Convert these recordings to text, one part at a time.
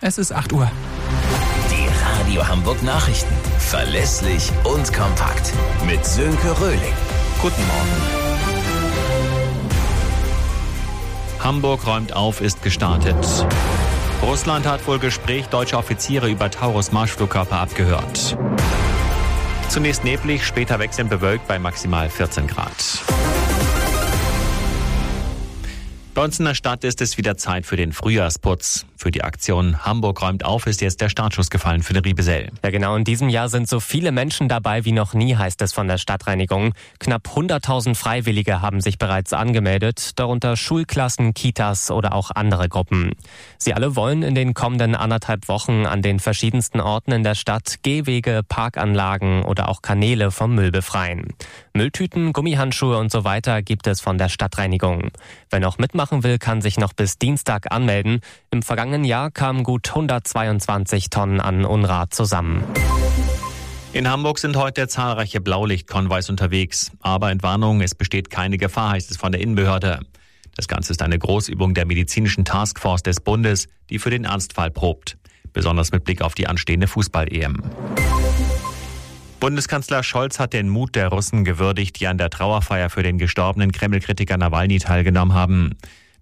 Es ist 8 Uhr. Die Radio Hamburg Nachrichten. Verlässlich und kompakt. Mit Sönke Röhling. Guten Morgen. Hamburg räumt auf, ist gestartet. Russland hat wohl Gespräch deutscher Offiziere über Taurus Marschflugkörper abgehört. Zunächst neblig, später wechselnd bewölkt bei maximal 14 Grad. Bei uns in der Stadt ist es wieder Zeit für den Frühjahrsputz. Für die Aktion Hamburg räumt auf ist jetzt der Startschuss gefallen für den Riebesell. Ja, genau. In diesem Jahr sind so viele Menschen dabei wie noch nie, heißt es von der Stadtreinigung. Knapp 100.000 Freiwillige haben sich bereits angemeldet, darunter Schulklassen, Kitas oder auch andere Gruppen. Sie alle wollen in den kommenden anderthalb Wochen an den verschiedensten Orten in der Stadt Gehwege, Parkanlagen oder auch Kanäle vom Müll befreien. Mülltüten, Gummihandschuhe und so weiter gibt es von der Stadtreinigung. Wer noch mitmachen will, kann sich noch bis Dienstag anmelden. Im vergangenen Jahr kamen gut 122 Tonnen an Unrat zusammen. In Hamburg sind heute zahlreiche Blaulichtkonvois unterwegs. Aber Entwarnung, es besteht keine Gefahr, heißt es von der Innenbehörde. Das Ganze ist eine Großübung der medizinischen Taskforce des Bundes, die für den Ernstfall probt. Besonders mit Blick auf die anstehende Fußball-EM. Bundeskanzler Scholz hat den Mut der Russen gewürdigt, die an der Trauerfeier für den gestorbenen Kreml-Kritiker Nawalny teilgenommen haben.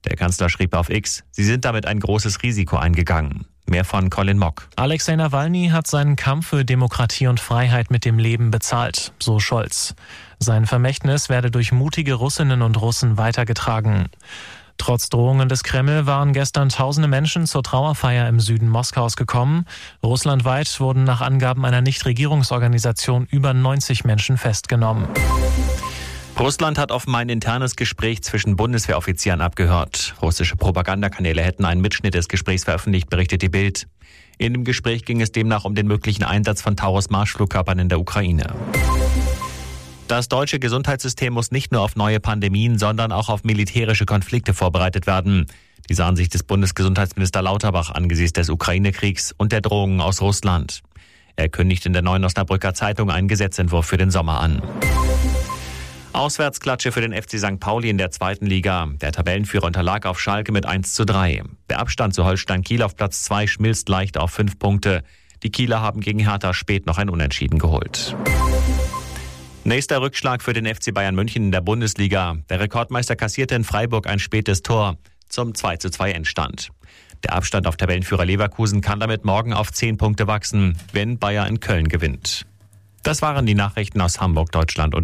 Der Kanzler schrieb auf X, sie sind damit ein großes Risiko eingegangen. Mehr von Colin Mock. Alexei Nawalny hat seinen Kampf für Demokratie und Freiheit mit dem Leben bezahlt, so Scholz. Sein Vermächtnis werde durch mutige Russinnen und Russen weitergetragen. Trotz Drohungen des Kreml waren gestern tausende Menschen zur Trauerfeier im Süden Moskaus gekommen. Russlandweit wurden nach Angaben einer Nichtregierungsorganisation über 90 Menschen festgenommen. Russland hat offenbar ein internes Gespräch zwischen Bundeswehroffizieren abgehört. Russische Propagandakanäle hätten einen Mitschnitt des Gesprächs veröffentlicht, berichtet die Bild. In dem Gespräch ging es demnach um den möglichen Einsatz von Taurus Marschflugkörpern in der Ukraine. Das deutsche Gesundheitssystem muss nicht nur auf neue Pandemien, sondern auch auf militärische Konflikte vorbereitet werden. Diese Ansicht des Bundesgesundheitsminister Lauterbach angesichts des Ukraine-Kriegs und der Drohungen aus Russland. Er kündigt in der Neuen Osnabrücker Zeitung einen Gesetzentwurf für den Sommer an. Auswärtsklatsche für den FC St. Pauli in der zweiten Liga. Der Tabellenführer unterlag auf Schalke mit 1 zu 3. Der Abstand zu Holstein Kiel auf Platz 2 schmilzt leicht auf 5 Punkte. Die Kieler haben gegen Hertha spät noch ein Unentschieden geholt. Nächster Rückschlag für den FC Bayern München in der Bundesliga. Der Rekordmeister kassierte in Freiburg ein spätes Tor zum 2 zu 2 Endstand. Der Abstand auf Tabellenführer Leverkusen kann damit morgen auf 10 Punkte wachsen, wenn Bayern in Köln gewinnt. Das waren die Nachrichten aus Hamburg, Deutschland und